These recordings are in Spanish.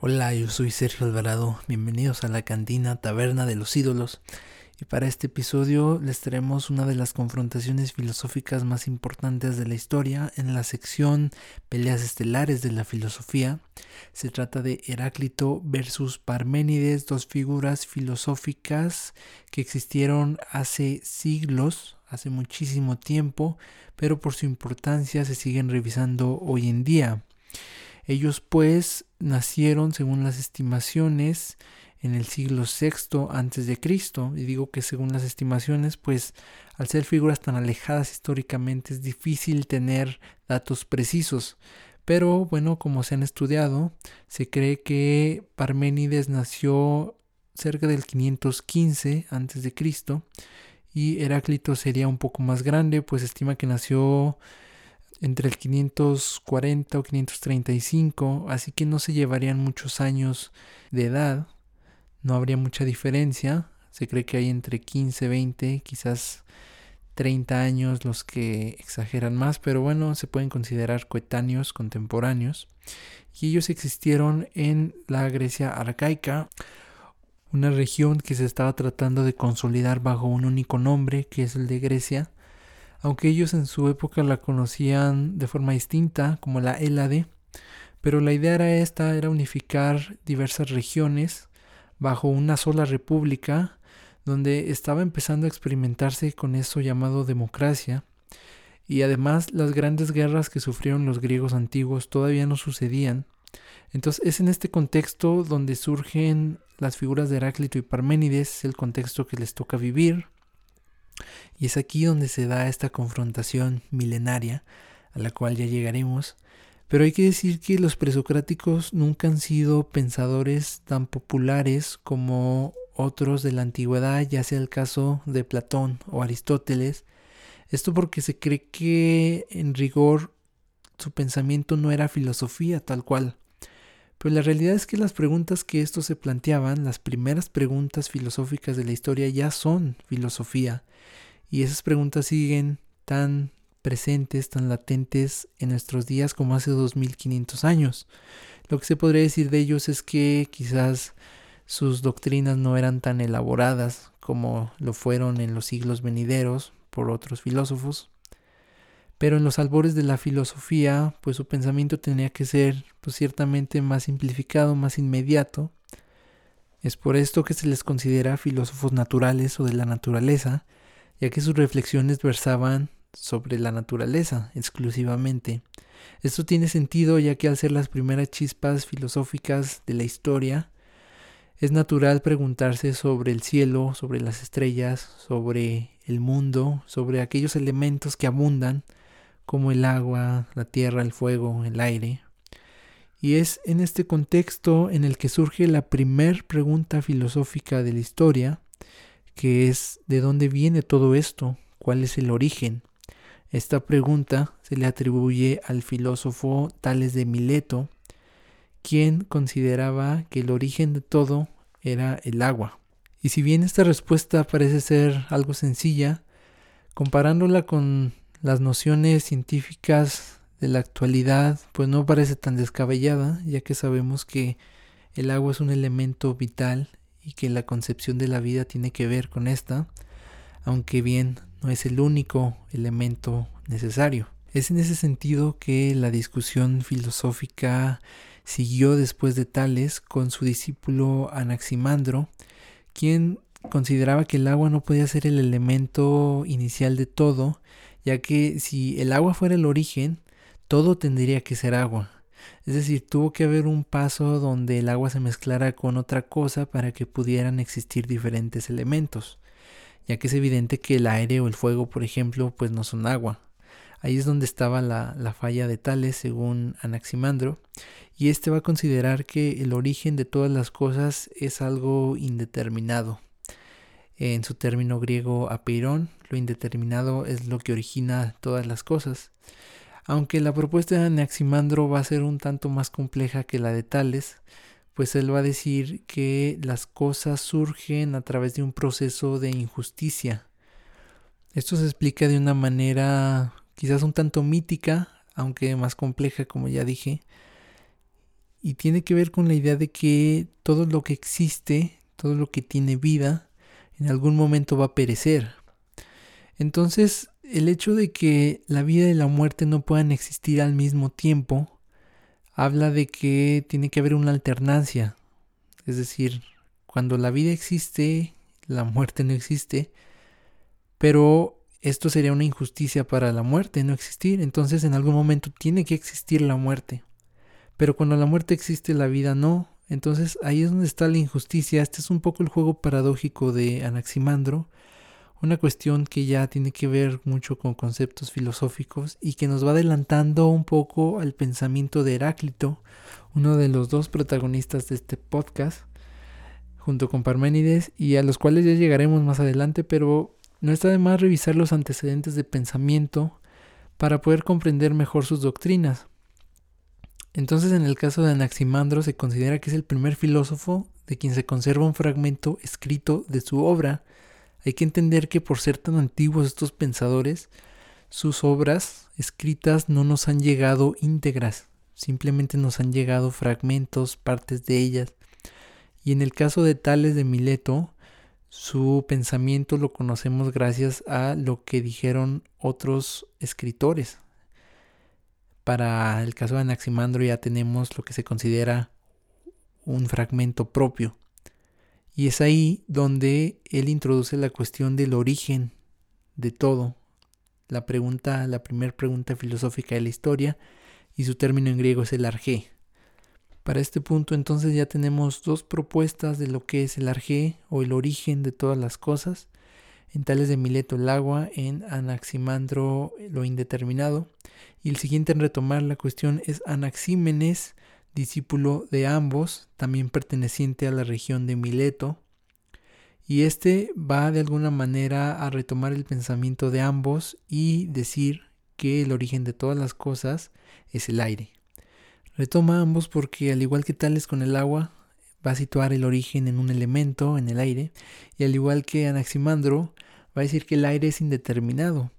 Hola, yo soy Sergio Alvarado, bienvenidos a la cantina Taberna de los Ídolos. Y para este episodio les traemos una de las confrontaciones filosóficas más importantes de la historia en la sección Peleas Estelares de la Filosofía. Se trata de Heráclito versus Parménides, dos figuras filosóficas que existieron hace siglos, hace muchísimo tiempo, pero por su importancia se siguen revisando hoy en día. Ellos pues nacieron, según las estimaciones, en el siglo VI antes de Cristo. Y digo que según las estimaciones, pues al ser figuras tan alejadas históricamente es difícil tener datos precisos. Pero bueno, como se han estudiado, se cree que Parménides nació cerca del 515 antes de Cristo y Heráclito sería un poco más grande, pues estima que nació entre el 540 o 535, así que no se llevarían muchos años de edad, no habría mucha diferencia, se cree que hay entre 15, 20, quizás 30 años los que exageran más, pero bueno, se pueden considerar coetáneos, contemporáneos, y ellos existieron en la Grecia arcaica, una región que se estaba tratando de consolidar bajo un único nombre, que es el de Grecia, aunque ellos en su época la conocían de forma distinta como la Hélade, pero la idea era esta, era unificar diversas regiones bajo una sola república donde estaba empezando a experimentarse con eso llamado democracia, y además las grandes guerras que sufrieron los griegos antiguos todavía no sucedían. Entonces es en este contexto donde surgen las figuras de Heráclito y Parménides, el contexto que les toca vivir, y es aquí donde se da esta confrontación milenaria, a la cual ya llegaremos. Pero hay que decir que los presocráticos nunca han sido pensadores tan populares como otros de la antigüedad, ya sea el caso de Platón o Aristóteles. Esto porque se cree que en rigor su pensamiento no era filosofía tal cual. Pero la realidad es que las preguntas que estos se planteaban, las primeras preguntas filosóficas de la historia ya son filosofía. Y esas preguntas siguen tan presentes, tan latentes en nuestros días como hace 2500 años. Lo que se podría decir de ellos es que quizás sus doctrinas no eran tan elaboradas como lo fueron en los siglos venideros por otros filósofos, pero en los albores de la filosofía, pues su pensamiento tenía que ser pues ciertamente más simplificado, más inmediato. Es por esto que se les considera filósofos naturales o de la naturaleza, ya que sus reflexiones versaban sobre la naturaleza exclusivamente. Esto tiene sentido ya que al ser las primeras chispas filosóficas de la historia, es natural preguntarse sobre el cielo, sobre las estrellas, sobre el mundo, sobre aquellos elementos que abundan, como el agua, la tierra, el fuego, el aire. Y es en este contexto en el que surge la primer pregunta filosófica de la historia, que es ¿de dónde viene todo esto? ¿Cuál es el origen? Esta pregunta se le atribuye al filósofo Tales de Mileto, quien consideraba que el origen de todo era el agua. Y si bien esta respuesta parece ser algo sencilla, comparándola con las nociones científicas de la actualidad, pues no parece tan descabellada, ya que sabemos que el agua es un elemento vital y que la concepción de la vida tiene que ver con esta, aunque bien no es el único elemento necesario. Es en ese sentido que la discusión filosófica siguió después de Tales con su discípulo Anaximandro, quien consideraba que el agua no podía ser el elemento inicial de todo, ya que si el agua fuera el origen, todo tendría que ser agua. Es decir, tuvo que haber un paso donde el agua se mezclara con otra cosa para que pudieran existir diferentes elementos, ya que es evidente que el aire o el fuego, por ejemplo, pues no son agua. Ahí es donde estaba la, la falla de Tales, según Anaximandro, y este va a considerar que el origen de todas las cosas es algo indeterminado. En su término griego apeirón, lo indeterminado es lo que origina todas las cosas. Aunque la propuesta de Anaximandro va a ser un tanto más compleja que la de Tales, pues él va a decir que las cosas surgen a través de un proceso de injusticia. Esto se explica de una manera quizás un tanto mítica, aunque más compleja como ya dije, y tiene que ver con la idea de que todo lo que existe, todo lo que tiene vida, en algún momento va a perecer. Entonces, el hecho de que la vida y la muerte no puedan existir al mismo tiempo, habla de que tiene que haber una alternancia. Es decir, cuando la vida existe, la muerte no existe, pero esto sería una injusticia para la muerte no existir, entonces en algún momento tiene que existir la muerte. Pero cuando la muerte existe, la vida no. Entonces ahí es donde está la injusticia. Este es un poco el juego paradójico de Anaximandro, una cuestión que ya tiene que ver mucho con conceptos filosóficos y que nos va adelantando un poco al pensamiento de Heráclito, uno de los dos protagonistas de este podcast, junto con Parménides, y a los cuales ya llegaremos más adelante, pero no está de más revisar los antecedentes de pensamiento para poder comprender mejor sus doctrinas. Entonces, en el caso de Anaximandro se considera que es el primer filósofo de quien se conserva un fragmento escrito de su obra. Hay que entender que por ser tan antiguos estos pensadores, sus obras escritas no nos han llegado íntegras, simplemente nos han llegado fragmentos, partes de ellas. Y en el caso de Tales de Mileto, su pensamiento lo conocemos gracias a lo que dijeron otros escritores. Para el caso de Anaximandro ya tenemos lo que se considera un fragmento propio. Y es ahí donde él introduce la cuestión del origen de todo. La pregunta, la primera pregunta filosófica de la historia, y su término en griego es el arjé. Para este punto entonces ya tenemos dos propuestas de lo que es el arjé o el origen de todas las cosas. En Tales de Mileto el agua, en Anaximandro lo indeterminado. Y el siguiente en retomar la cuestión es Anaxímenes, discípulo de ambos, también perteneciente a la región de Mileto. Y este va de alguna manera a retomar el pensamiento de ambos y decir que el origen de todas las cosas es el aire. Retoma ambos porque al igual que tales con el agua, va a situar el origen en un elemento, en el aire, y al igual que Anaximandro, va a decir que el aire es indeterminado,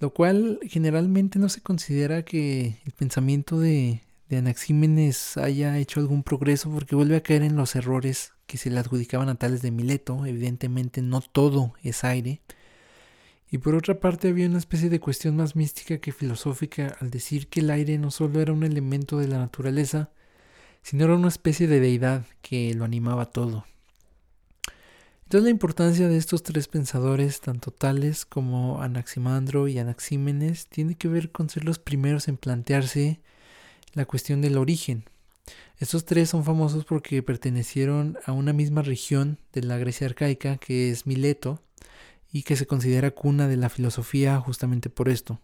lo cual generalmente no se considera que el pensamiento de, de Anaxímenes haya hecho algún progreso porque vuelve a caer en los errores que se le adjudicaban a tales de Mileto, evidentemente no todo es aire, y por otra parte había una especie de cuestión más mística que filosófica al decir que el aire no solo era un elemento de la naturaleza, sino era una especie de deidad que lo animaba todo. Entonces la importancia de estos tres pensadores, tanto tales como Anaximandro y Anaxímenes, tiene que ver con ser los primeros en plantearse la cuestión del origen. Estos tres son famosos porque pertenecieron a una misma región de la Grecia arcaica, que es Mileto, y que se considera cuna de la filosofía justamente por esto.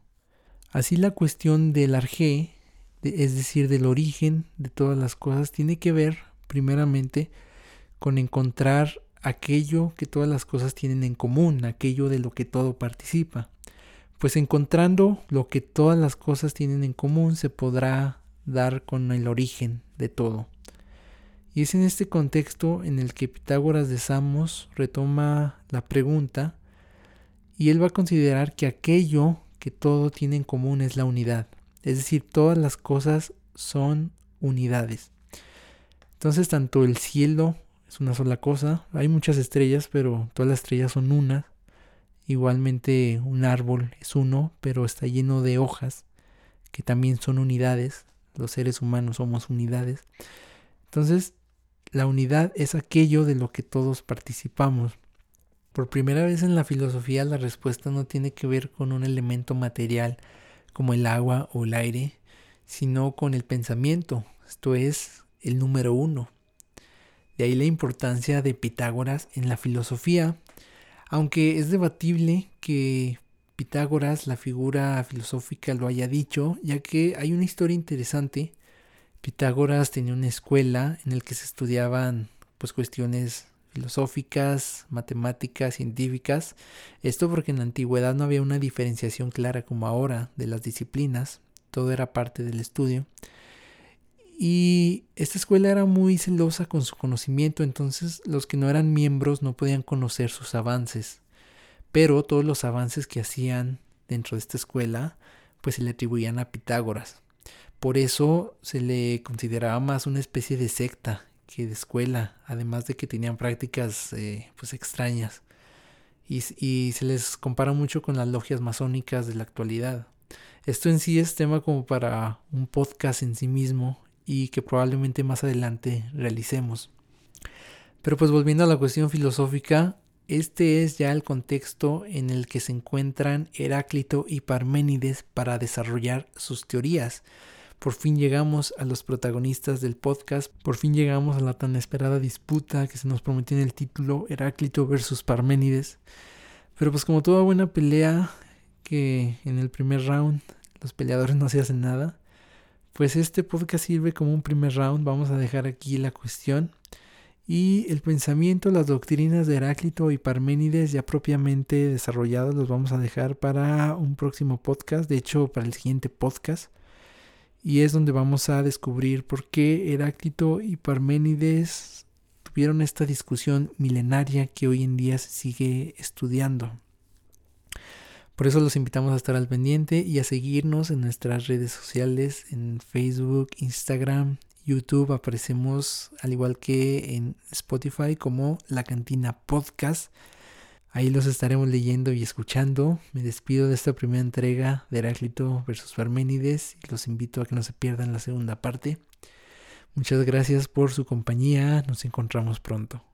Así la cuestión del arjé, es decir, del origen de todas las cosas, tiene que ver primeramente con encontrar aquello que todas las cosas tienen en común, aquello de lo que todo participa. Pues encontrando lo que todas las cosas tienen en común se podrá dar con el origen de todo. Y es en este contexto en el que Pitágoras de Samos retoma la pregunta y él va a considerar que aquello que todo tiene en común es la unidad. Es decir, todas las cosas son unidades. Entonces, tanto el cielo es una sola cosa, hay muchas estrellas, pero todas las estrellas son una. Igualmente un árbol es uno, pero está lleno de hojas, que también son unidades. Los seres humanos somos unidades. Entonces, la unidad es aquello de lo que todos participamos. Por primera vez en la filosofía la respuesta no tiene que ver con un elemento material como el agua o el aire, sino con el pensamiento, esto es el número uno. De ahí la importancia de Pitágoras en la filosofía, aunque es debatible que Pitágoras, la figura filosófica, lo haya dicho, ya que hay una historia interesante. Pitágoras tenía una escuela en la que se estudiaban pues cuestiones filosóficas, matemáticas, científicas. Esto porque en la antigüedad no había una diferenciación clara como ahora de las disciplinas, todo era parte del estudio. Y esta escuela era muy celosa con su conocimiento, entonces los que no eran miembros no podían conocer sus avances. Pero todos los avances que hacían dentro de esta escuela, pues se le atribuían a Pitágoras. Por eso se le consideraba más una especie de secta que de escuela, además de que tenían prácticas eh, pues extrañas. Y, y se les compara mucho con las logias masónicas de la actualidad. Esto en sí es tema como para un podcast en sí mismo y que probablemente más adelante realicemos. Pero pues volviendo a la cuestión filosófica, este es ya el contexto en el que se encuentran Heráclito y Parménides para desarrollar sus teorías. Por fin llegamos a los protagonistas del podcast, por fin llegamos a la tan esperada disputa que se nos prometió en el título Heráclito versus Parménides. Pero pues como toda buena pelea que en el primer round los peleadores no se hacen nada, pues este podcast sirve como un primer round, vamos a dejar aquí la cuestión y el pensamiento, las doctrinas de Heráclito y Parménides ya propiamente desarrollados los vamos a dejar para un próximo podcast, de hecho para el siguiente podcast. Y es donde vamos a descubrir por qué Heráclito y Parménides tuvieron esta discusión milenaria que hoy en día se sigue estudiando. Por eso los invitamos a estar al pendiente y a seguirnos en nuestras redes sociales, en Facebook, Instagram, YouTube aparecemos al igual que en Spotify como La Cantina Podcast. Ahí los estaremos leyendo y escuchando. Me despido de esta primera entrega de Heráclito versus Parménides y los invito a que no se pierdan la segunda parte. Muchas gracias por su compañía. Nos encontramos pronto.